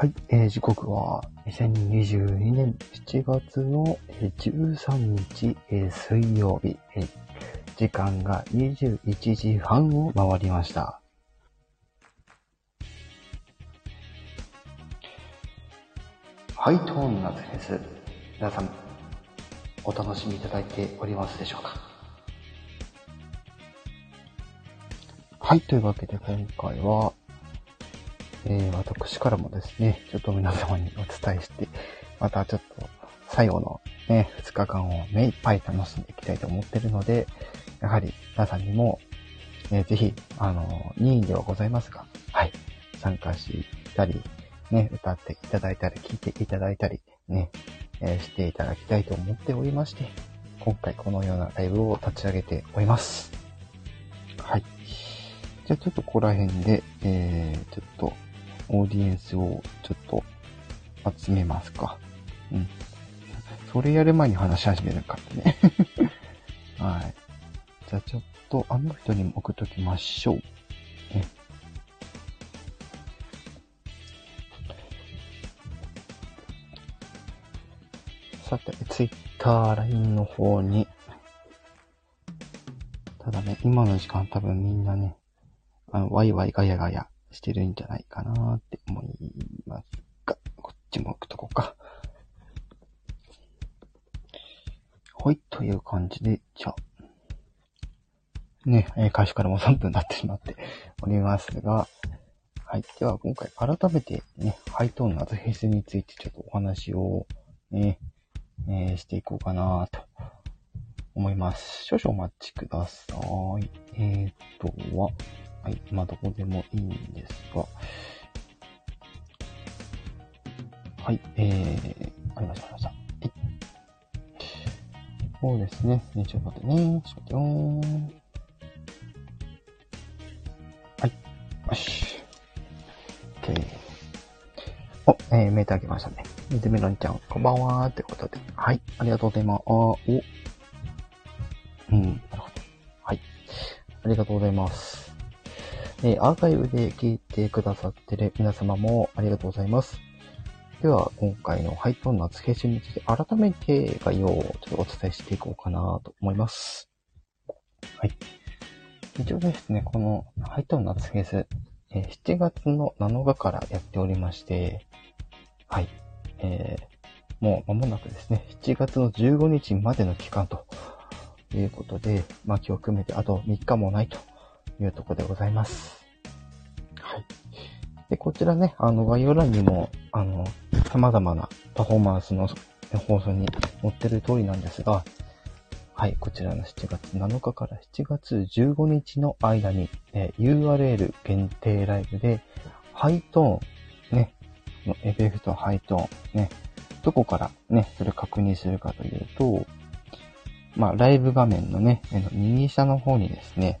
はい、えー、時刻は2022年7月の13日、水曜日、時間が21時半を回りました。ハイトーン夏フェス、皆さん、お楽しみいただいておりますでしょうか？はい、というわけで今回は、えー、私からもですね、ちょっと皆様にお伝えして、またちょっと最後のね、2日間を目いっぱい楽しんでいきたいと思ってるので、やはり皆さんにも、えーぜひ、あの、任意ではございますが、はい、参加したり、ね、歌っていただいたり、聴いていただいたり、ね、えーしていただきたいと思っておりまして、今回このようなライブを立ち上げております。はい。じゃあちょっとここら辺で、えー、ちょっと、オーディエンスをちょっと集めますか。うん。それやる前に話し始めるかってね。はい。じゃあちょっとあの人にも送っときましょう。ね。さて、Twitter、LINE の方に。ただね、今の時間多分みんなね、あの、ワイワイガヤガヤしてるんじゃないかなって思いますが、こっちも置くとこか。はい、という感じで、じゃあ、ね、えー開始からもう3分になってしまっておりますが、はい。では、今回改めてね、ハイトーン夏フェスについてちょっとお話をね、えーしていこうかなと思います。少々お待ちください。えーとは、はい。まあ、どこでもいいんですが。はい。えー、ありました、ありました。はい。そうですね。ねちょっと待ってね。ちょっと待ってよー。はい。よし。OK。お、えー、メーターあげましたね。水メロンちゃん、こんばんはーってことで。はい。ありがとうございます。あ、お。うん、なるほど。はい。ありがとうございます。えーアーカイブで聞いてくださってる皆様もありがとうございます。では、今回のハイトーン夏フェスについて改めて概要をちょっとお伝えしていこうかなと思います。はい。一応ですね、このハイトーン夏フェス、えー7月の7日からやっておりまして、はい。えーもう間もなくですね、7月の15日までの期間ということで、まあ今日含めてあと3日もないというところでございます。はい。で、こちらね、あの、概要欄にも、あの、様々なパフォーマンスの放送に載ってる通りなんですが、はい、こちらの7月7日から7月15日の間に、えー URL 限定ライブで、ハイトーン、ね、このエフェクトハイトーン、ね、どこからね、それを確認するかというと、まあ、ライブ画面のね、右下の方にですね、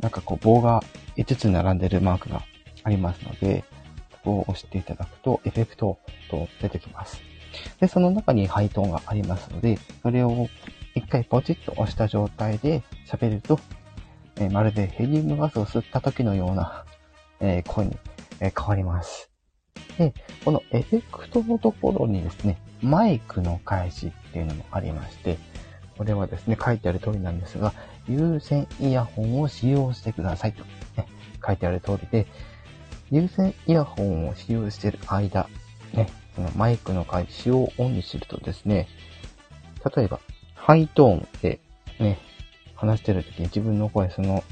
なんかこう棒が5つ並んでるマークがありますので、そこを押していただくと、エフェクトと出てきます。で、その中にハイトーンがありますので、それを一回ポチッと押した状態で喋ると、えーまるでヘリウムガスを吸った時のような、えー声に、えー変わります。で、このエフェクトのところにですね、マイクの開始っていうのもありまして、これはですね、書いてある通りなんですが、有線イヤホンを使用してくださいと、ね、書いてある通りで、有線イヤホンを使用している間、ね、そのマイクの開始をオンにするとですね、例えば、ハイトーンでね、話してるときに自分の声、その、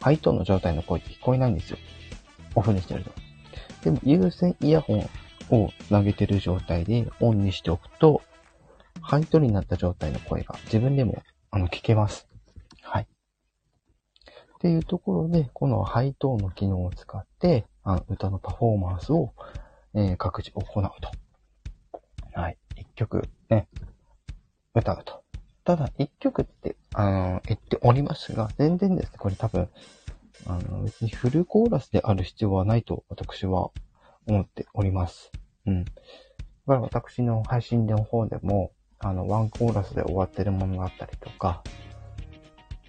ハイトーンの状態の声って聞こえないんですよ。オフにしてると。でも、有線イヤホンをつなげてる状態でオンにしておくと、ハイトになった状態の声が自分でもあの聞けます。はい。っていうところで、このハイトーンの機能を使って、あの歌のパフォーマンスを、えー各自行うと。はい。一曲ね、歌うと。ただ、一曲って、あの、言っておりますが、全然ですね、これ多分、あの、別にフルコーラスである必要はないと私は思っております。うん。だから私の配信の方でも、あの、ワンコーラスで終わってるものがあったりとか、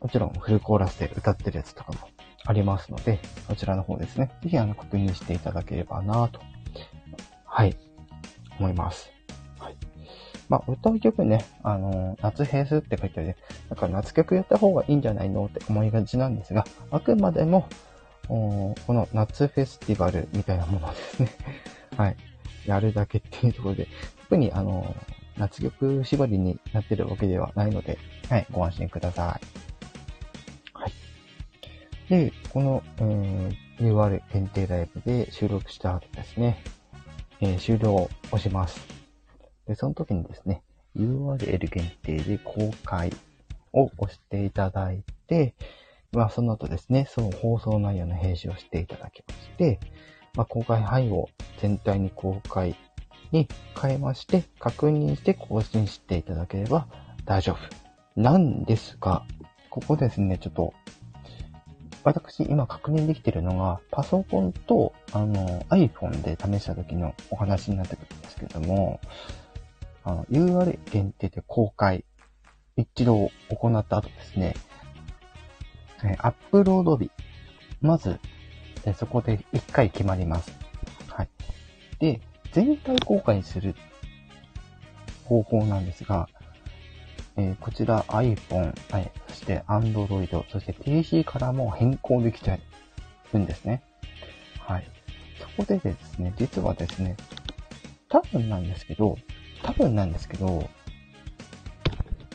もちろんフルコーラスで歌ってるやつとかもありますので、そちらの方ですね。ぜひあの確認していただければなとはい、思います。はい。まあ、歌う曲ね、あのー、夏フェスって書いてあるなんか夏曲やった方がいいんじゃないのって思いがちなんですが、あくまでも、この夏フェスティバルみたいなものですね。はい。やるだけっていうところで、特にあの、夏曲縛りになってるわけではないので、はい、ご安心ください。はい。で、この、えー、UR 限定ライブで収録した後ですね、えー、終了を押します。で、その時にですね、URL 限定で公開を押していただいて、まあ、その後ですね、その放送内容の編集をしていただきまして、まあ、公開範囲を全体に公開に変えまして、確認して更新していただければ大丈夫。なんですが、ここですね、ちょっと、私今確認できているのが、パソコンと、あの、iPhone で試した時のお話になってくるんですけども、あの、URL 限定で公開、一度行った後ですね、えアップロード日。まず、えそこで一回決まります。はい。で、全体公開する方法なんですが、えー、こちら iPhone、はい、そして Android、そして PC からも変更できちゃうんですね。はい。そこでですね、実はですね、多分なんですけど、多分なんですけど、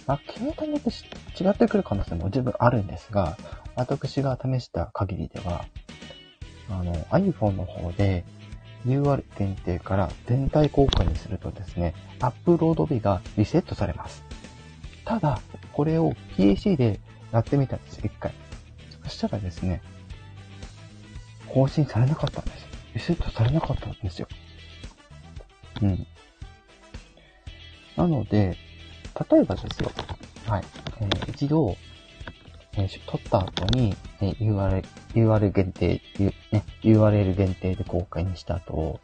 まあ、携帯によって違ってくる可能性も十分あるんですが、私が試した限りでは、あの、iPhone の方で UR 限定から全体公開にするとですね、アップロード日がリセットされます。ただ、これを PC でやってみたんです、一回。そしたらですね、更新されなかったんです。リセットされなかったんですよ。うん。なので、例えばですよ。はい。えー、一度、えー、撮った後に、えー、URL、URL 限定、U ね、URL 限定で公開にした後、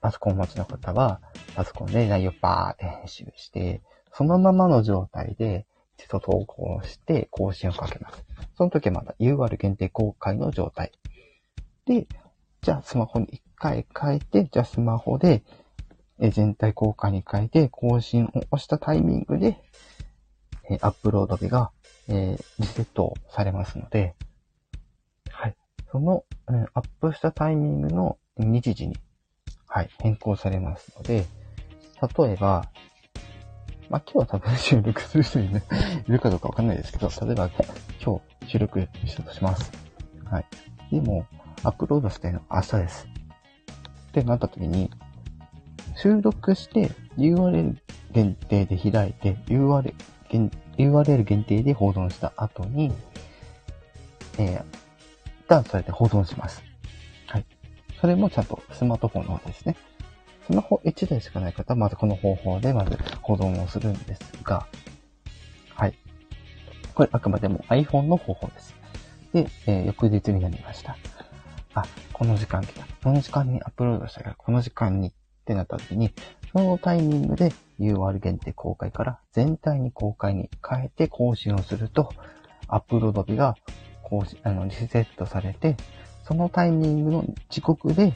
パソコン持ちの方は、パソコンで内容バーって編集して、そのままの状態で、一度投稿して更新をかけます。その時はまだ URL 限定公開の状態。で、じゃあスマホに一回変えて、じゃあスマホで、え全体公開に変えて更新を押したタイミングで、えアップロード日が、えリセットされますので、はい。その、えアップしたタイミングの日時に、はい、変更されますので、例えば、まあ、今日は多分収録する人い,、ね、いるかどうかわかんないですけど、例えば今日収録したとします。はい。でも、アップロードしたいの明日です。ってなった時に、収録して URL 限定で開いて URL URL 限定で保存した後に、えー、一旦それで保存します。はい。それもちゃんとスマートフォンの方ですね。スマホ1台しかない方は、まずこの方法でまず保存をするんですが、はい。これあくまでも iPhone の方法です。で、えー、翌日になりました。あ、この時間来た。この時間にアップロードしたから、この時間にってなった時に、そのタイミングで UR 限定公開から全体に公開に変えて更新をすると、アップロード日が更新、あの、リセットされて、そのタイミングの時刻で、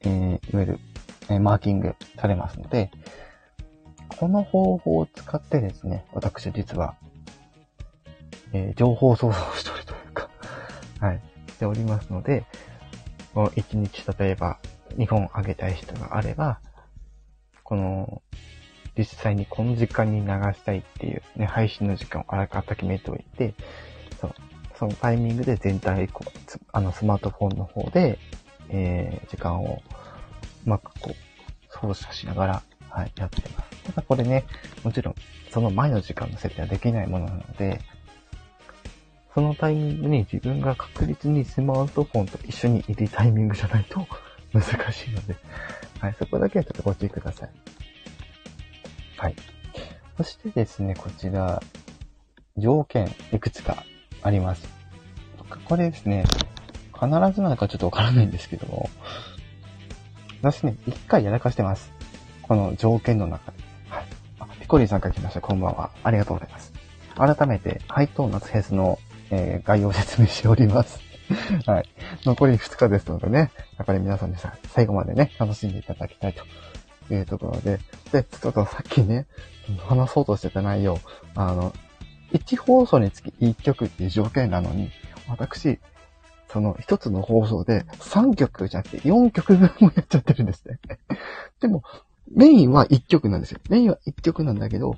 えー、いわゆる、えー、マーキングされますので、この方法を使ってですね、私実は、えー、情報操作をしておるというか はい、しておりますので、この1日例えば2本あげたい人があれば、この、実際にこの時間に流したいっていうね、配信の時間をあらかた決めておいて、そ、そのタイミングで全体、こう、あの、スマートフォンの方で、えー、時間を、うまくこう、操作しながら、はい、やってます。ただこれね、もちろん、その前の時間の設定はできないものなので、そのタイミングに自分が確実にスマートフォンと一緒にいるタイミングじゃないと、難しいので、はい、そこだけはちょっとご注意ください。はい。そしてですね、こちら、条件いくつかあります。これですね、必ずなのかちょっとわからないんですけども、私ね、一回やらかしてます。この条件の中で。はい。あ、ピコリンさんから来ました。こんばんは。ありがとうございます。改めて、ハイトーン夏フェスの、えー、概要を説明しております。はい。残り2日ですのでね、やっぱり皆さんでさ、最後までね、楽しんでいただきたいというところで、で、ちょっとさっきね、話そうとしてた内容、あの、1放送につき1曲っていう条件なのに、私、その一つの放送で3曲じゃなくて4曲分もやっちゃってるんですね。でも、メインは1曲なんですよ。メインは1曲なんだけど、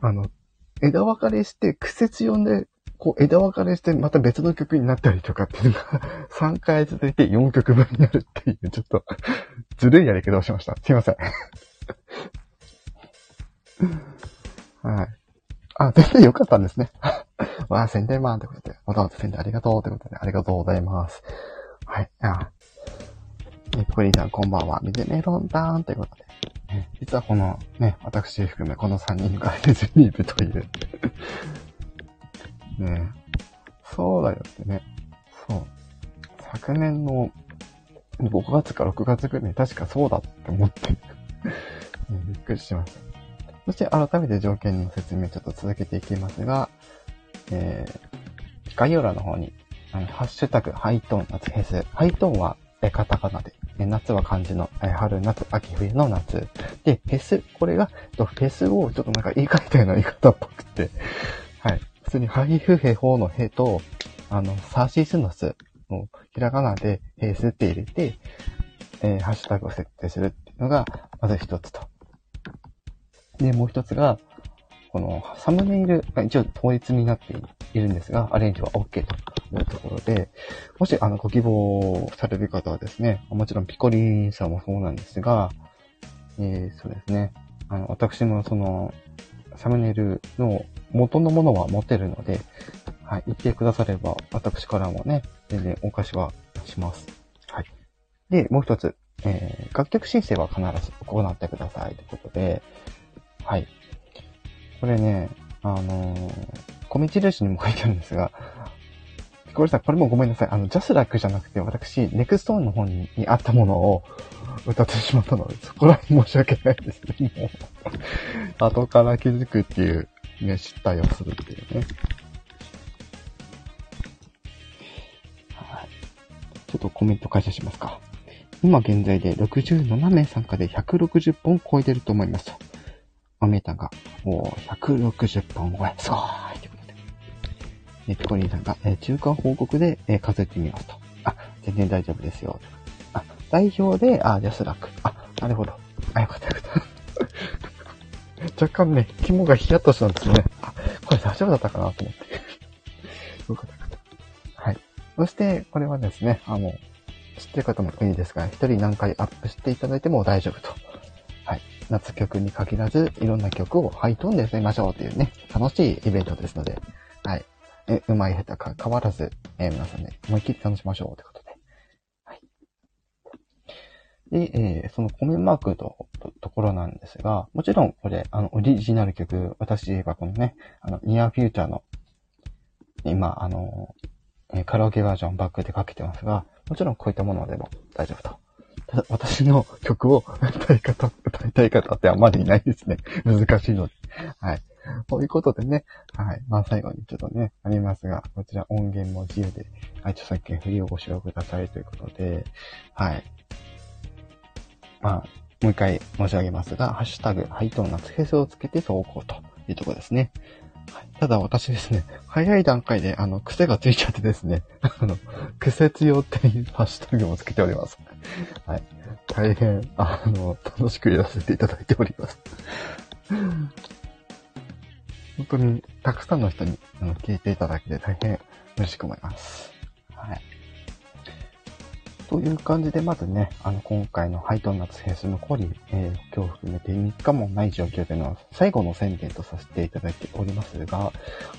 あの、枝分かれして苦節読んで、こう枝分かれしてまた別の曲になったりとかっていうのが 3回続いて4曲分になるっていう、ちょっと ずるいやり方をしました。すいません。はい。あ、全然良かったんですね。わあ、宣伝マンってことで、わざわざ宣伝ありがとうってことで、ありがとうございます。はい。あ、え、プリンさんこんばんは。水メロンターンということで。実はこのね、私含めこの3人がディズニー部というねそうだよってね。そう。昨年の5月か6月くらい確かそうだって思ってびっくりしました。そして改めて条件の説明ちょっと続けていきますが、えー、概要欄の方に、あの、ハッシュタグ、ハイトーン夏フェス。ハイトーンは、え、カタカナで、え夏は漢字の、え春、夏、秋、冬の夏。で、フェス、これが、フェスをちょっとなんか言い換えたような言い方っぽくて、はい。普通にハイフヘホのヘと、あの、サーシースのスを、ひらがなでフェスって入れて、えー、ハッシュタグを設定するっていうのが、まず一つと。で、もう一つが、このサムネイルが一応統一になっているんですが、アレンジは OK というところで、もしあのご希望される方はですね、もちろんピコリンさんもそうなんですが、えー、そうですね、あの、私もその、サムネイルの元のものは持てるので、はい、言ってくだされば、私からもね、全然お貸しはします。はい。で、もう一つ、えー、楽曲申請は必ず行ってくださいということで、はい。これね、あのー、米印にも書いてあるんですが、これさ、これもごめんなさい。あの、 JASRAC じゃなくて、私、 NexTone の方にあったものを歌ってしまったので、そこら辺申し訳ないですね。もう、後から気づくっていう、ね、失態をするっていうね。はい。ちょっとコメント解説しますか。今現在で67名参加で160本超えてると思います。おめたが、もう160本超え、すごいという。え、ピコリンさんが、え中間報告で、え数えてみますと。あ、全然大丈夫ですよ。あ、代表で、あ、ジャスラック。あ、なるほど。あ、よかったよかった。若干ね、肝がヒヤッとしたんですね。あ、これ大丈夫だったかなと思って。よかったよかった。はい。そして、これはですね、あの、知ってる方もいいですが、一人何回アップしていただいても大丈夫と。はい夏曲に限らず、いろんな曲をハイトーンで歌いましょうというね、楽しいイベントですので、はい。え、うまい下手か変わらず、えー、皆さんね、思いっきり楽しましょうということで。はい。で、えー、そのコメンマークと、ところなんですが、もちろんこれ、あの、オリジナル曲、私言えばこのね、あの、ニアフューチャーの、今、あの、え、カラオケバージョンバックでかけてますが、もちろんこういったものでも大丈夫と。ただ、私の曲を歌い方、歌いたい方ってあんまりいないですね。難しいので。はい。こういうことでね、はい。まあ最後にちょっとね、ありますが、こちら音源も自由で、はい、著作権フリーをご使用くださいということで、はい。まあ、もう一回申し上げますが、ハッシュタグ、ハイトーン夏フェスをつけて投稿というとこですね。はい、ただ私ですね、早い段階であの、癖がついちゃってですね、あの、癖強っていうハッシュタグもつけております。はい。大変、あの、楽しくやらせていただいております。本当に、たくさんの人にあの聞いていただけて大変嬉しく思います。はい。という感じで、まずね、あの、今回のハイトンナツフェス残り、えー、今日含めて3日もない状況での最後の宣伝とさせていただいておりますが、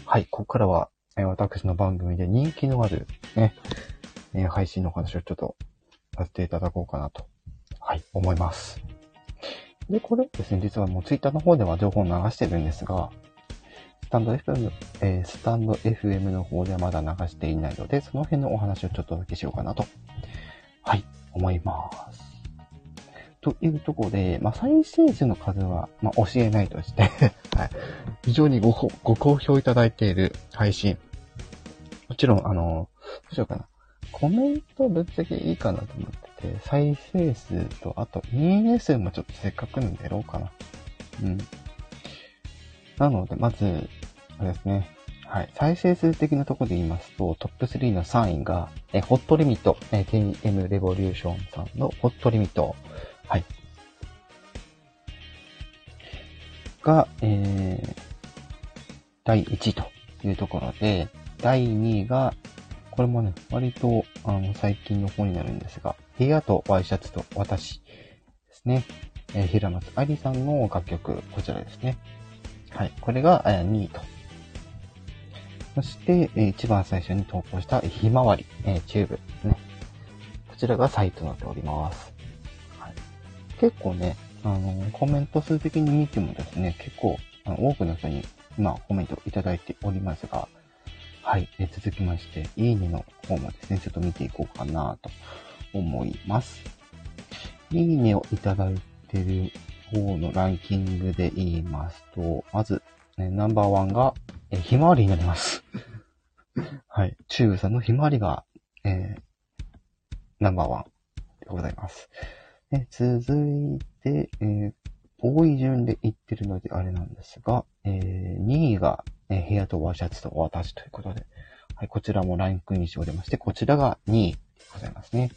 はい、ここからは、えー、私の番組で人気のある、ね、えー、配信の話をちょっとさせていただこうかなと、はい、思います。で、これですね、実はもうツイッターの方では情報を流してるんですが、スタンド FM、えー、スタンド FM の方ではまだ流していないので、その辺のお話をちょっとお届けしようかなと、はい、思います。というところで、まあ、再生数の数は、まあ、教えないとしてはい、非常にごご好評いただいている配信。もちろん、あの、どうしようかな。コメントぶっちゃけいいかなと思ってて、再生数と、あと、いいね数もちょっとせっかくなんでやろうかな。うん。なので、まず、あれですね。はい。再生数的なところで言いますと、トップ3の3位が、え、ホットリミット、え、TM レボリューションさんのホットリミット。はい。が、えー、第1位というところで、第2位が、これもね、割と、あの、最近の方になるんですが、部屋とワイシャツと私ですね。えー、平松愛理さんの楽曲、こちらですね。はい。これが、え2位と。そして、えー、一番最初に投稿したひまわり、え、チューブですね。こちらがサイトとなっております。はい、結構ね、あの、コメント数的に見てもですね、結構、あの多くの人に今コメントいただいておりますが、はい。え続きまして、いいねの方もですね、ちょっと見ていこうかなと思います。いいねをいただいてる方のランキングで言いますと、まず、ね、ナンバーワンが、えひまわりになります。はい。チューブさんのひまわりが、えー、ナンバーワンでございます。え続いて、えー、多い順で言ってるのであれなんですが、えー、2位が、えー、部屋とワーシャツと私ということで、はい、こちらもランクインしておりまして、こちらが2位でございますね。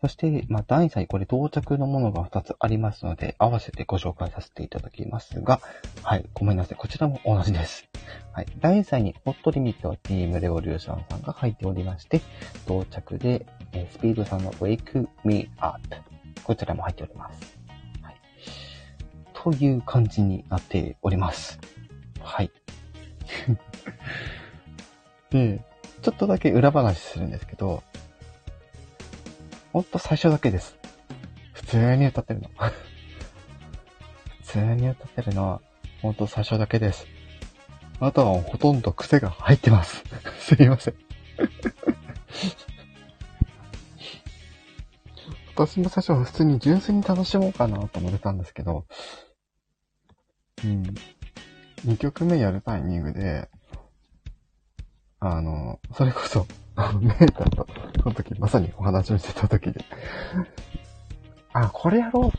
そして、まあ、第3位、これ到着のものが2つありますので、合わせてご紹介させていただきますが、はい、ごめんなさい。こちらも同じです。はい、第3位に、ホットリミットはチームレボリューションさんが入っておりまして、到着で、え、スピードさんの Wake Me Up。こちらも入っております。はい。という感じになっております。はい。で、ちょっとだけ裏話するんですけど、ほんと最初だけです。普通に歌ってるの。普通に歌ってるのは、ほんと最初だけです。あとはほとんど癖が入ってます。すいません。私も最初は普通に純粋に楽しもうかなと思ってたんですけど、うん。2曲目やるタイミングで、あの、それこそ、メーターと、の時まさにお話をしてた時で、あ、これやろうって、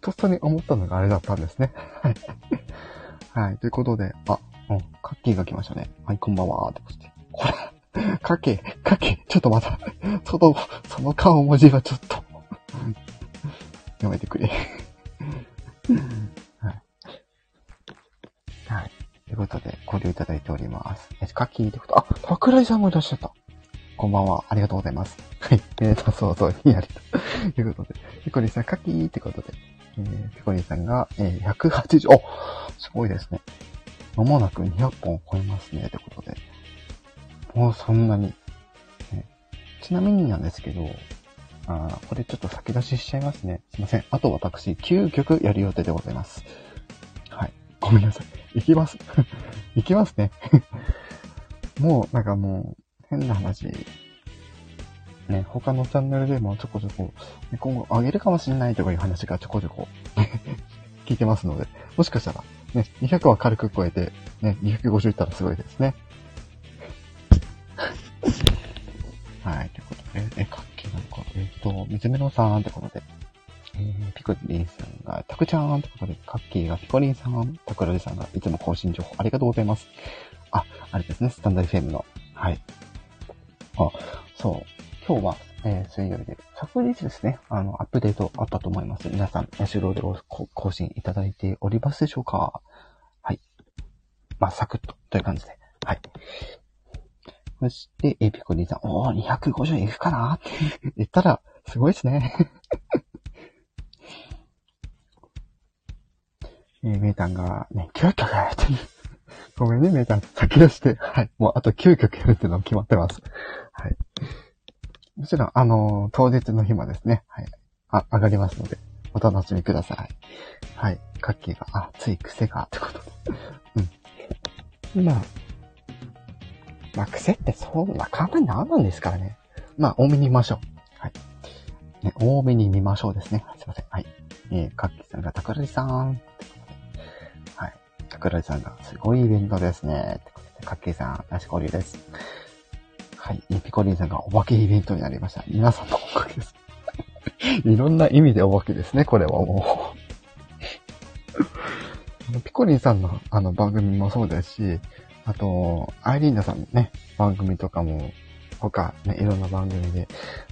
とっさに思ったのがあれだったんですね。はい。はい。ということで、あ、うん、カッキーが来ましたね。はい、こんばんは。ってこれ、かけ、かけ、ちょっとまた、その、その顔文字はちょっとやめてくれはい。はい。ということで、交流いただいております。え、カッキーってこと、あ、桜井さんもいらっしゃった。こんばんは。ありがとうございます。はい。えーと、そうそうにやりということで。ピコリさん、カキーってことで。えー、ピコリさんが、えー、180、おすごいですね。まもなく200本超えますね。ってことで。もうそんなに。ね、ちなみになんですけど、あこれちょっと先出ししちゃいますね。すいません。あと私、9曲やる予定でございます。はい。ごめんなさい。行きます。行きますね。もう、なんかもう、変な話。ね、他のチャンネルでもちょこちょこ、今後上げるかもしれないとかいう話がちょこちょこ 聞いてますので、もしかしたら、ね、200は軽く超えて、ね、250いったらすごいですね。はい、ということで、え、かっけなんか、えっ、と、水目のさんってことで、えー、ピコリンさんが、タクちゃんってことで、カッキーがピコリンさん、タクラリさんがいつも更新情報ありがとうございます。あ、あれですね、スタンダード FM の。はい。あ、そう。今日は、えー、水曜日で、昨日ですね、あの、アップデートあったと思います。皆さん、ヤシロで更新いただいておりますでしょうか？はい。まあ、サクッと、という感じで。はい。そして、エピコリンさん、おー、250いくかな？って 言ったら、すごいですね。えー、メータンがね、9曲やってごめんね、メータン。先出して。はい。もうあと9曲やるっていうのも決まってます。はい。もちろん、あのー、当日の日もですね、はい。あ、上がりますので、お楽しみください。はい。カッキーが、あ、つい癖が、ってことで。うん。まあ、まあ、癖ってそんな簡単にならなんですからね。まあ、多めに見ましょう。はい。ね、多めに見ましょうですね。すいません。はい。えー、かっきさんが、桜井さん。桜井さんが、すごいイベントですね。ってことで。かっけいさん、なし交流です。はい。ピコリンさんがお化けイベントになりました。皆さんのおかげです。いろんな意味でお化けですね、これはもうピコリンさんのあの番組もそうですし、あと、アイリーナさんのね、番組とかも、他、ね、いろんな番組で、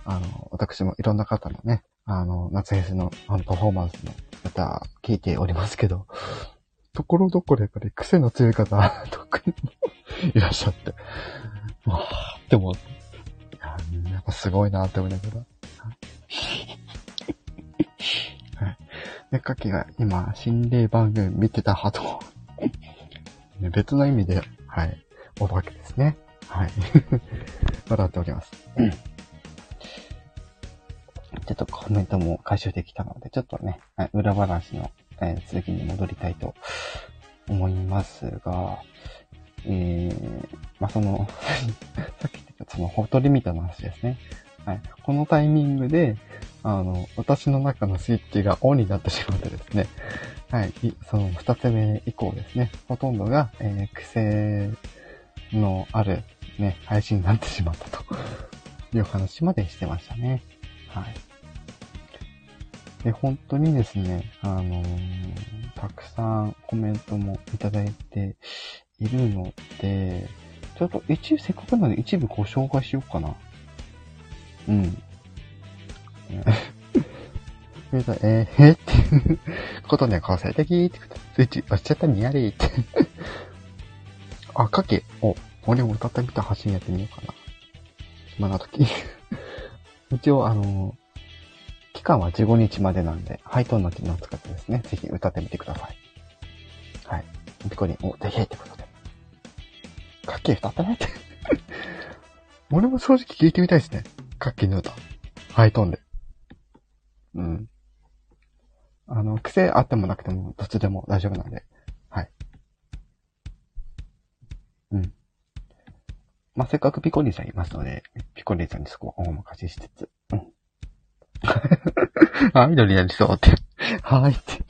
あの、私もいろんな方のね、あの、夏フェスのあのパフォーマンスの方、聞いておりますけど、ところどころやっぱり癖の強い方、特にいらっしゃって、わーでも、いや、やっぱすごいなって思いながら。はい。で、かきが今、心霊番組見てたはと。別の意味で、はい、お化けですね。はい。笑っております。ちょっとコメントも回収できたので、ちょっとね、はい裏話の、えー、続きに戻りたいと思いますが、えー、まあ、その さっき言ったそのホットリミットの話ですね。はい。このタイミングで、あの、私の中のスイッチがオンになってしまってですね。はい。その二つ目以降ですね。ほとんどが、えー、癖のあるね、配信になってしまったという話までしてましたね。はい。で、本当にですね、あのー、たくさんコメントもいただいているので、ちょっと一部、せっかくなので一部ご紹介しようかな。うん。えー、えー、えっていうことには個性的ってこと。スイッチ押しちゃったにやりって あ、かけ。お、俺も歌ってみた発信やってみようかな。暇な時 一応、あのー期間は15日までなんで、ハイトーンの機能を使ってですね、ぜひ歌ってみてください。はい。ピコリン、お、ぜひってことで。カッキー歌ってないって 俺も正直聞いてみたいですね。カッキーの歌。ハイトーンで。うん。あの、癖あってもなくても、どっちでも大丈夫なんで。はい。うん。まあ、せっかくピコリンさんいますので、ピコリンさんにそこはお任せしつつ、うん。アイドルやりそうって。はーいって。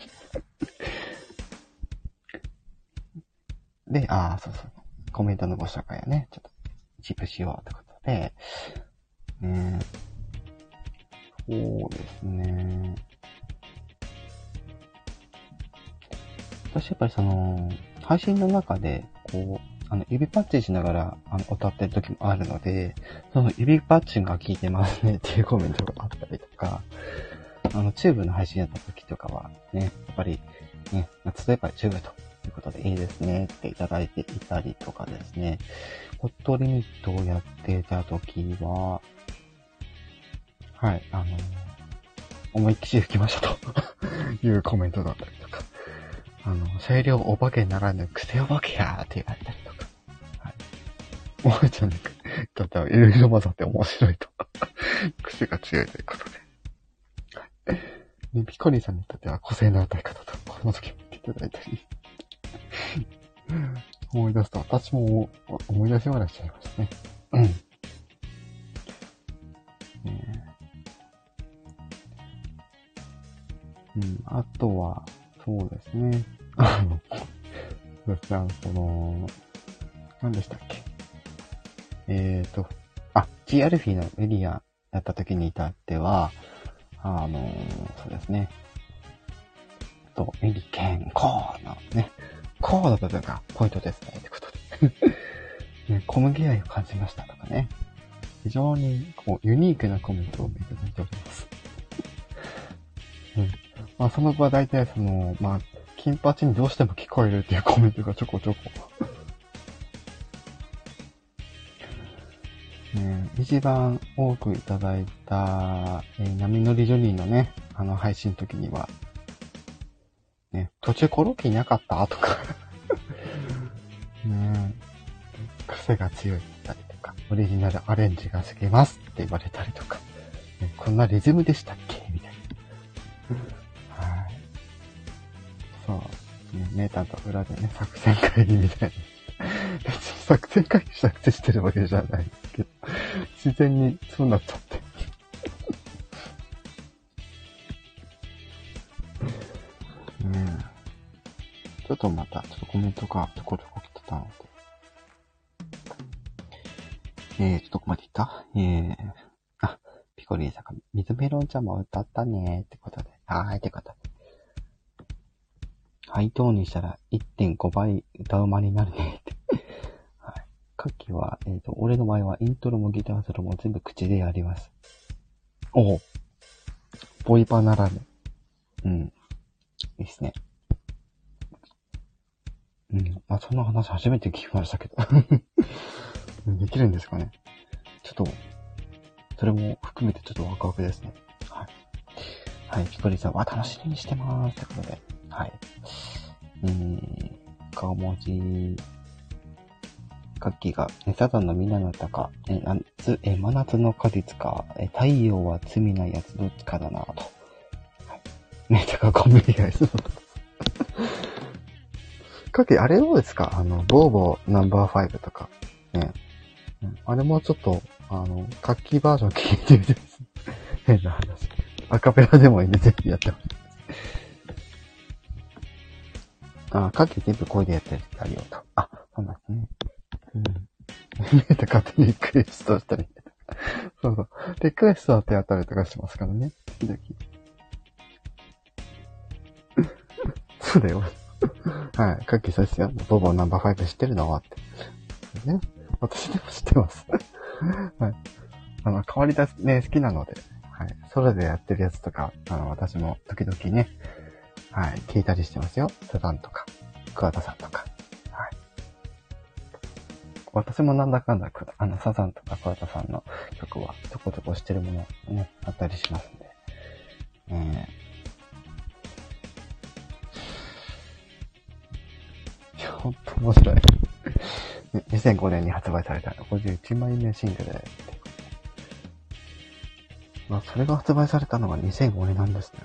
で、ああ、そうそう。コメントのご紹介をね、ちょっと一部しようってことで、ねそうですね。私やっぱりその、配信の中で、こう、あの、指パッチンしながら、あの、歌ってる時もあるので、その指パッチンが効いてますね っていうコメントがあったりとか、あの、チューブの配信やった時とかは、ね、やっぱり、ね、例えばチューブということでいいですねっていただいていたりとかですね、 HOT LIMIT をやってた時は、はい、あの、思いっきり吹きましたと いうコメントだったりとか、あの、声量お化けならぬ癖お化けやーって言われたりとか、おばあちゃんに、だっていろいろ混ざって面白いと。癖が強いということで。ね、ピコリンさんにとっては個性の歌い方と、この時も言っていただいたり思い出すと、私も思い出し笑いしちゃいましたね。うん。ねうん、あとは、そうですね。あの、そうですね、あの、その、何でしたっけ？えっ、ー、と、あ、G アルフィーのエリアやった時に至っては、あのー、そうですね。と、メリケン、コーのね、コーの部分がポイントですね、ってことで。ね、小麦愛を感じましたとかね。非常にこうユニークなコメントをいただいております。うん、まあ、その後は大体その、まあ、金八にどうしても聞こえるっていうコメントがちょこちょこ一番多くいただいた、えー、波乗りジョニーのね、あの配信の時には、ね、途中コロッケいなかった？とか ね、癖が強いったりとか、オリジナルアレンジが好きますって言われたりとか、ね、こんなリズムでしたっけ？みたいな。はい。そう。ね、メーターと裏でね、作戦会議みたいな。別に作戦会議したくてしてるわけじゃない自然にそうなっちゃって。ねえ。ちょっとまた、ちょっとコメントがちょこちょこ来てたので、えーと、どこまで行った？えー、あ、ピコリンさんが、水メロンちゃんも歌ったねーってことで。はーい、ってことで。ハイトーンにしたら1.5倍歌うまになるねって。はえっ、と、俺の場合はイントロもギターソロも全部口でやります。おお。ボイパならぬ。うん。いいっすね。うん。まあ、そんな話初めて聞きましたけど。できるんですかね。ちょっと、それも含めてちょっとワクワクですね。はい。はい、ピコリさんは楽しみにしてまーす。ということで。はい。えー、顔文字、カッキーが、えサザンのみなの歌か、え、夏、え、真夏の果実か、え、太陽は罪なやつどっちかだなと。はい。ね、だかコンビニがです。カッキー、あれどうですか？あの、ボーボーナンバーファイブとか。ね。うんあれもちょっと、あの、カッキーバージョン聞いてみてです。変な話。アカペラでもいいんで、ぜひやってほしい。あ、カッキー全部声でやってるやるよと。あ、そうなんですね。うん。見えた勝手にリクエストしたり。そうそう。リクエストは手当たりとかしますからね。時々。そうだよ。はい。カッキーそうですよ。ボボナンバー5知ってるのはって。ね。私でも知ってます。はい。あの、変わりだね、好きなので。はい。ソロでやってるやつとか、あの、私も時々ね、はい、聞いたりしてますよ。サザンとか、桑田さんとか。私もなんだかんだ、あの、サザンとか桑田さんの曲はちょこちょこしてるものね、あったりしますんで。えー、いや、ほんと面白い。2005年に発売された51枚目シングルで。まあ、それが発売されたのが2005年なんですね。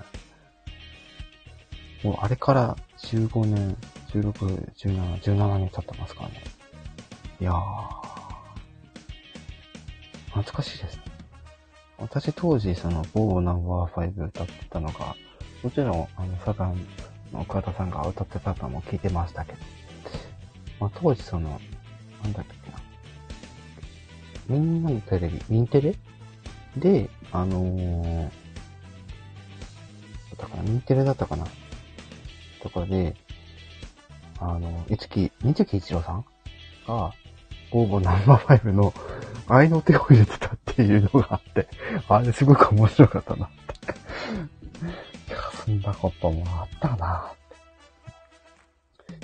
もうあれから15年、16、17、17年経ってますからね。いやー、懐かしいですね。私当時その、某ナンバー5歌ってたのが、もちろん、あの、サザンの桑田さんが歌ってたのも聞いてましたけど、まあ当時その、なんだっけな。みんなのテレビ、ミンテレ？で、あのー、だから、ミンテレだったかなとかで、あの、いつき、水木一郎さんが、応募ナンバー5の愛の手を入れてたっていうのがあって、あれすごく面白かったなって。いや、そんなこともあったなっ。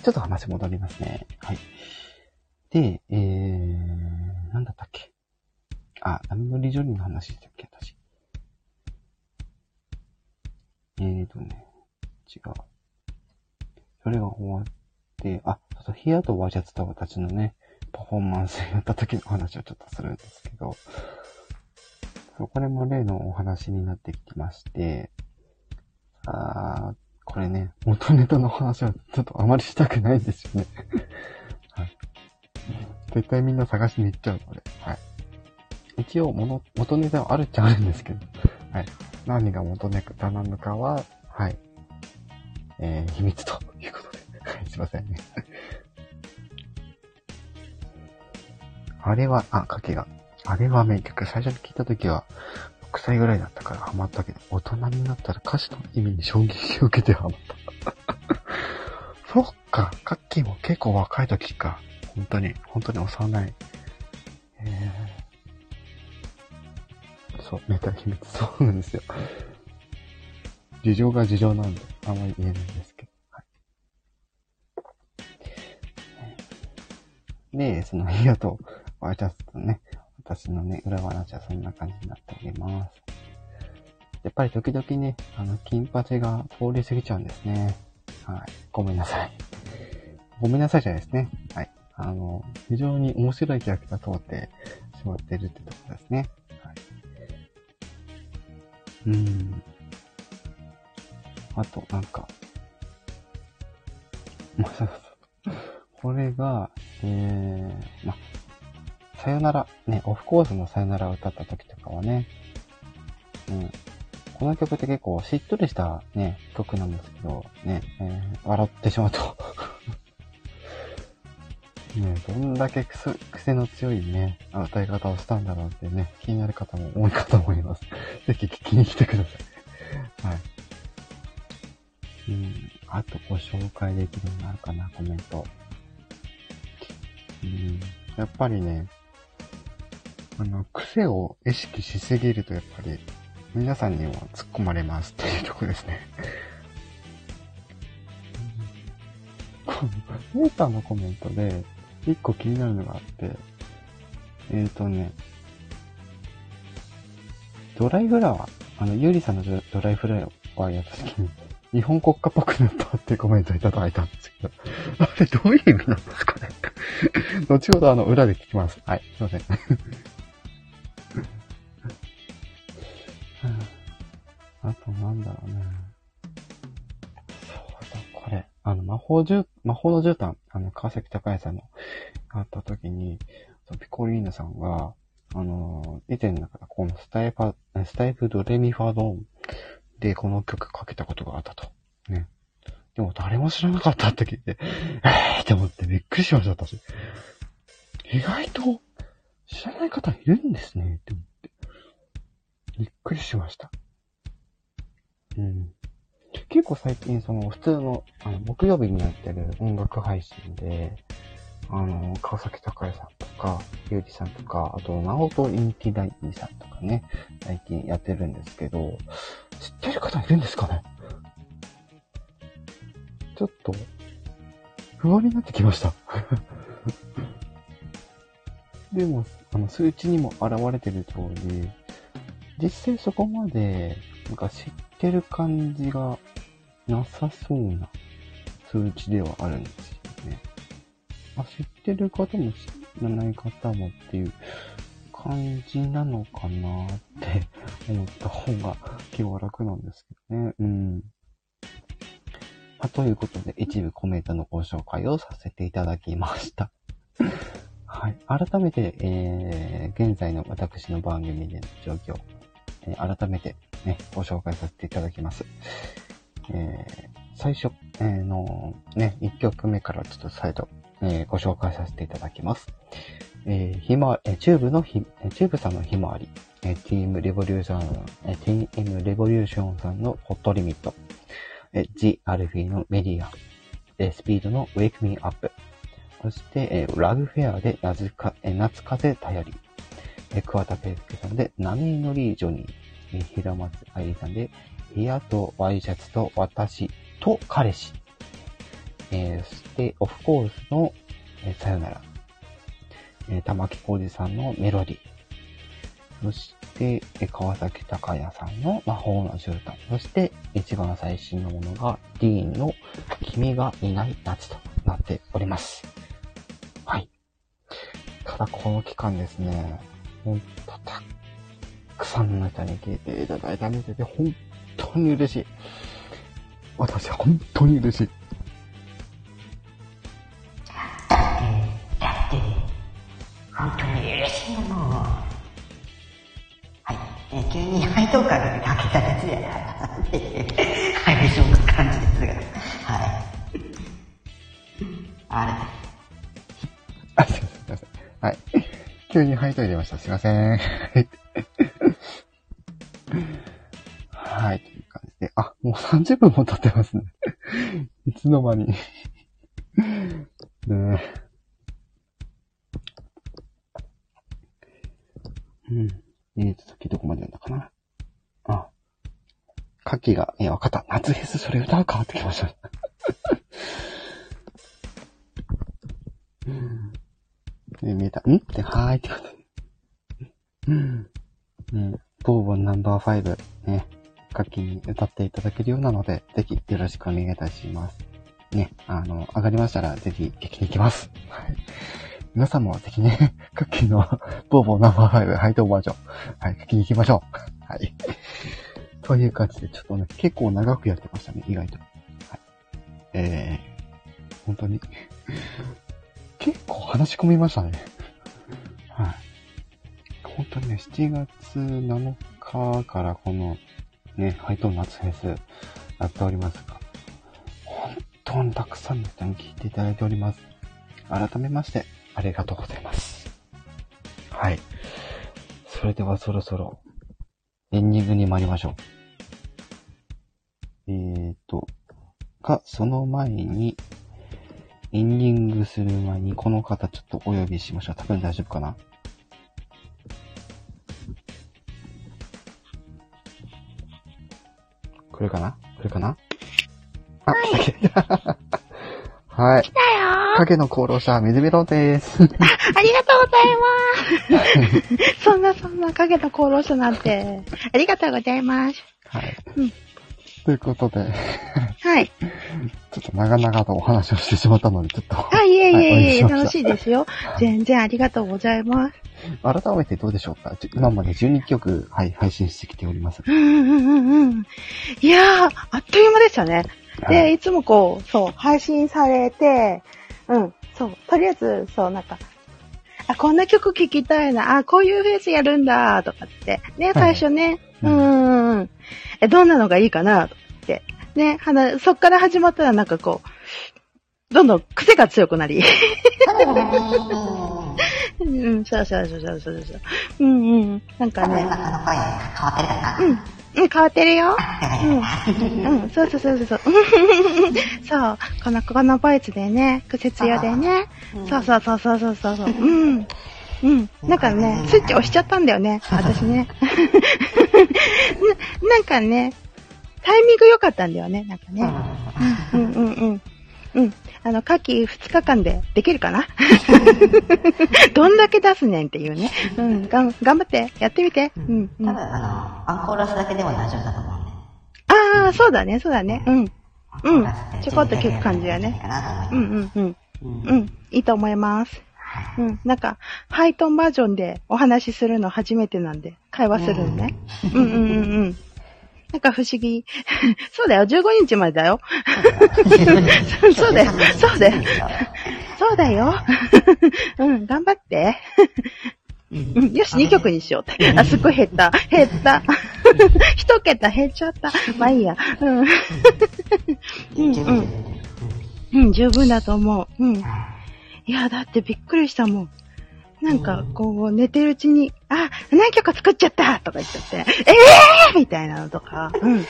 ちょっと話戻りますね。はい。で、えー、なんだったっけ。あ、波乗りジョニーの話したっけ、私。えーとね、違う。それが終わって、あ、そうそう、ヒアとワジャツタワたちのね、パフォーマンスやった時の話をちょっとするんですけど、そこれも例のお話になってきまして、あー、これね、元ネタの話はちょっとあまりしたくないんですよね。はい。絶対みんな探しに行っちゃうので、はい。一応、元、元ネタはあるっちゃあるんですけど、はい。何が元ネタなのかは、はい。えー、秘密ということで。はい、すいませんね。あれは、あ、かけが。あれは名曲。最初に聞いた時は、6歳ぐらいだったからハマったけど、大人になったら歌詞の意味に衝撃を受けてハマった。そっか、カッキーも結構若い時か。本当に、本当に幼い。えー、そう、メタ秘密。そうなんですよ。事情が事情なんで、あんまり言えないんですけど。はい。で、その、ヒアとうワイチャスとね、私のね、裏話はそんな感じになっております。やっぱり時々ね、あの、金八が通り過ぎちゃうんですね。はい。ごめんなさい。ごめんなさいじゃないですね。はい。あの、非常に面白いキャラクター通ってしまってるってとこですね。はい。うん。あと、なんか、まあ、そうそうこれが、えー、まあ、さよなら、ね、オフコースのさよならを歌った時とかはね、うん。この曲って結構しっとりしたね、曲なんですけど、ね、えー笑ってしまうと ね、どんだけ癖の強いね、与え方をしたんだろうってね、気になる方も多いかと思います。ぜひ聞きに来てください。はい。うん、あとご紹介できるのあるかな、コメント。うん、やっぱりね、あの、癖を意識しすぎるとやっぱり、皆さんにも突っ込まれますっていうとこですね。メーターのコメントで、一個気になるのがあって、えっ、ー、とね、ドライフラワー、あの、ゆうりさんのドライフラワーやった時に、日本国家っぽくなったってコメントいただいたんですけど、あれどういう意味なんですかね 後ほどあの、裏で聞きます。はい、すいません。あとなんだろうね。そうだ、これ。あの、魔法じゅ、魔法の絨毯、あの、川崎隆也さんの、あった時に、ピコリーナさんが、あの、以前だからこのスタイフ、スタイフドレミファドンでこの曲かけたことがあったと。ね。でも誰も知らなかったって聞いて、えーって思ってびっくりしました、私。意外と知らない方いるんですね、って思って。びっくりしました。うん。結構最近、その、普通の、あの、木曜日にやってる音楽配信で、あの、川崎隆也さんとか、ゆうりさんとか、あと、ナオトインティダイさんとかね、最近やってるんですけど、知ってる方いるんですかね？ちょっと、不安になってきました でも、あの、数値にも現れてる通り、実際そこまで、なんか知っってる感じがなさそうな数値ではあるんですよね。あ、知ってる方も知らない方もっていう感じなのかなって思った方が気は楽なんですけどね。うん。まあ、ということで、一部コメントのご紹介をさせていただきました。はい。改めて、えー、現在の私の番組での状況、えー、改めてね、ご紹介させていただきます。えー、最初、えー、の、ね、1曲目からちょっと再度、えー、ご紹介させていただきます。えー、ひま、えー、チューブのひ、チューブさんのひまわり、えー、 T.M.Revolution、えー、 T.M.Revolution さんの HOT LIMIT、えー、ジ・アルフィのメディア、えー、スピードのウェイクミーアップ、そして、えー、ラグフェアで夏か、えー、夏風頼り、えー、桑田圭介さんで波に乗りジョニー、え、平松愛理さんで、部屋とワイシャツと私と彼氏。えー、そして、オフコースの、えー、さよなら。えー、玉木浩二さんのメロディ。そして、え、川崎隆也さんの魔法の絨毯。そして、一番最新のものが、ディーンの君がいない夏となっております。はい。ただ、この期間ですね、ほんとたくさんの人に聞いていただいたみたいで、本当に嬉しい。私は本当に嬉しい。だって、本当に嬉しいもの。はい。え急に配当価がかけたやつやな。っていう、はい、そんな感じですが。はい。あれ。あ、すいません。はい。急に配当入れました。すいません。はい。という感じで。あ、もう30分も経ってますね。いつの間に。ねえ。うん。えーと、先どこまで読んだかな。あ。カキが、えー、わかった。夏フェスそれ歌うかってきました。うん。ね、見えた。ん？って、はーいってことで。うん。ボーボンナンバーファイブ、ね、楽器に歌っていただけるようなので、ぜひよろしくお願いいたします。ね、あの、上がりましたらぜひ聞きに行きます。はい。皆さんもぜひね、クッキーのボーボーナンバーファイブ配当バージョン、はい、聞きに行きましょう。はい。という感じで、ちょっとね、結構長くやってましたね、意外と。はい。えー、本当に結構話し込みましたね。はい。本当にね、7月7日からこのね、ハイトーン夏フェスやっておりますが、本当にたくさんの人に聞いていただいております。改めまして、ありがとうございます。はい。それではそろそろ、エンディングに参りましょう。えーと、か、その前に、エンディングする前に、この方ちょっとお呼びしましょう。多分大丈夫かな来るかな？来るかな？あ、来た。はい。だ よ影の功労者、水メロンです。ありがとうございます。そんなそんな影の功労者なんて。ありがとうございます。はい。うんということで、はい。ちょっと長々とお話をしてしまったので、ちょっと、あ、いえいはいえいえ、楽しいですよ。全然ありがとうございます。改めてどうでしょうか？じ今まで12曲、はい、配信してきております。うんうんうんうん。いやー、あっという間でしたね。はで、い。いつもこう、そう、配信されて、うん、そう、とりあえず、そう、なんか、あ、こんな曲聴きたいな、あ、こういうフェースやるんだ、とかって、ね、最初ね、ううんん、うんうん、え、どんなのがいいかな、とかって、ね、そっから始まったらなんかこう、どんどん癖が強くなり、うん、うん、そうそうそうそうそうそう、うんうん、なんかね今、この声変わってるかなうん、うん、変わってるよ。あうん、うん、そうそうそうそうそう。そう、この、このボイスでね、癖強でね。そうそうそうそうそうそう。うん。うん。なんかね、スイッチ押しちゃったんだよね、私ね。ななんかね、タイミング良かったんだよね、なんかね。うんうんうん。うん。あの、夏季2日間でできるかな？どんだけ出すねんっていうね。うん、がん、頑張って、やってみて。うん、うん。多分、あの、アンコーラスだけでも大丈夫だと思うんで。ああ、そうだね、そうだね。うん。アンコーラスってちょこっと聞く感じだねうんうんうん。うんうん。いいと思います。うん。なんか、ハイトーンバージョンでお話しするの初めてなんで、会話するのね。うんうんうんうん。なんか不思議。そうだよ、15日までだよ。そうだよ、そうだよ。そうだよ。うん、頑張って。うん、よし、2曲にしようって。あ、すっごい減った。減った。一桁減っちゃった。まあいいや。うん。うん十分うん。うん、十分だと思う。うん。いや、だってびっくりしたもん。なんか、こう、寝てるうちに、あ、何曲作っちゃったとか言っちゃって、ええーみたいなのとか、うん。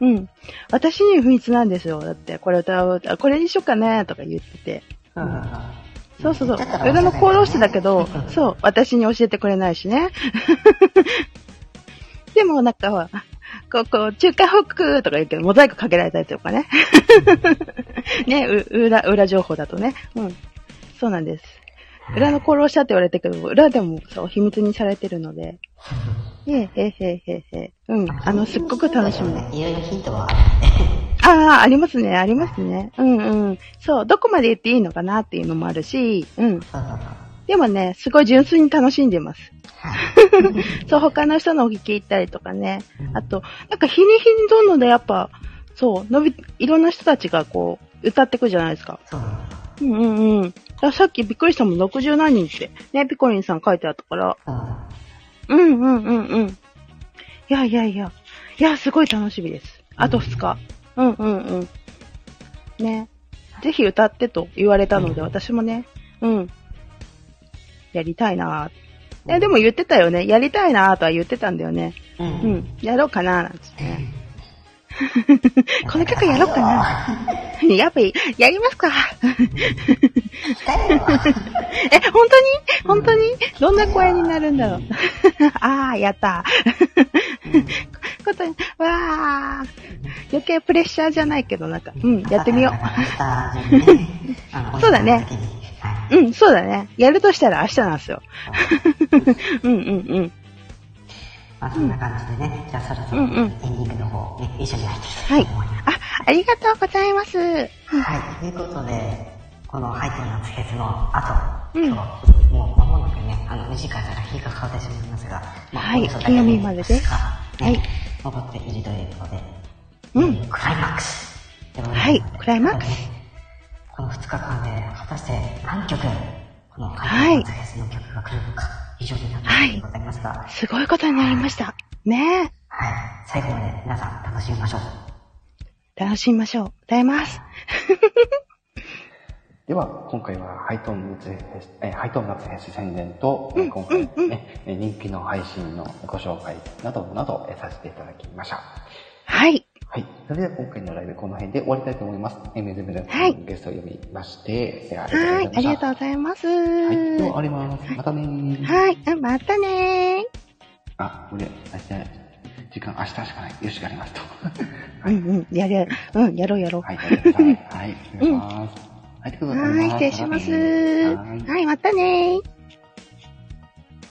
うん。私に秘密なんですよ。だって、これ歌う、あこれにしようかねとか言ってて。そうそうそう。裏の功労士だけど、そう、私に教えてくれないしね。でもなんか、こう、こう、中華北とか言ってモザイクかけられたりとかね。ね、う、裏、裏情報だとね。うん。そうなんです。裏の功労者って言われてるけど、裏でもそう、秘密にされてるので。へえ、へえ、へえ、へえ。うん。あの、すっごく楽しみね。いろいろヒントはある。ああ、ありますね、ありますね。うんうん。そう、どこまで言っていいのかなっていうのもあるし、うん。でもね、すごい純粋に楽しんでます。そう、他の人のお聞き行ったりとかね。あと、なんか日に日にどんどんでやっぱ、そう、伸び、いろんな人たちがこう、歌ってくじゃないですか。そううんうんうん。さっきびっくりしたもん、60何人って。ね、ピコリンさん書いてあったから。そう。うんうんうんうん。いやいやいや。いや、すごい楽しみです。あと2日。うんうんうん。ね。ぜひ歌ってと言われたので、うん私もね、うん。やりたいなぁ。え、でも言ってたよね。やりたいなぁとは言ってたんだよね。う。うんん。やろうかななんつってね。この曲やろうかな。やっぱり、やりますか。え、本当に？本当に？どんな声になるんだろう。あー、やった。ことに、わー。余計プレッシャーじゃないけど、なんか、うん、やってみよう。そうだね。う。うん、そうだね。やるとしたら明日なんですよ。うんうんうん。まあそんな感じでね、じゃあそろそろエンディングの方、ね、一緒に入っていきたい。と思います。あ、ありがとうございます。はい、ということで、このハイトなフェスの後、うん。今日、もう間もなくね、あの、2時間から日が変わってしまいますが、まあはい。金曜日までです。ね、はい。残っているということで、うん。クライマックス。はいクライマックス。この2日間で、果たして何曲、このハはいイトなフェスの曲が来るのか、非常に楽しみでございますが、すごいことになりました。ねはい、最後まで皆さん楽しみましょう。え。楽しみましょう。歌います。では、今回はハイトーン夏フェス、えーハイトーン夏フェス宣伝と、えー今回ね、えー人気の配信のご紹介などなど、えーさせていただきました。はい。はい。それでは今回のライブこの辺で終わりたいと思います。えー、めずめずはいゲストを呼びまして、えーあはい。ありがとううございます。はい。では、あります。またねー。はい。うんまたねあ、俺、明日、時間明日しかない。よし、やりますと。ー。うんうん。やる。うん、やろうやろう。はい。はい、お願いします。はい、ということではい、失礼します。はいはい、またねー。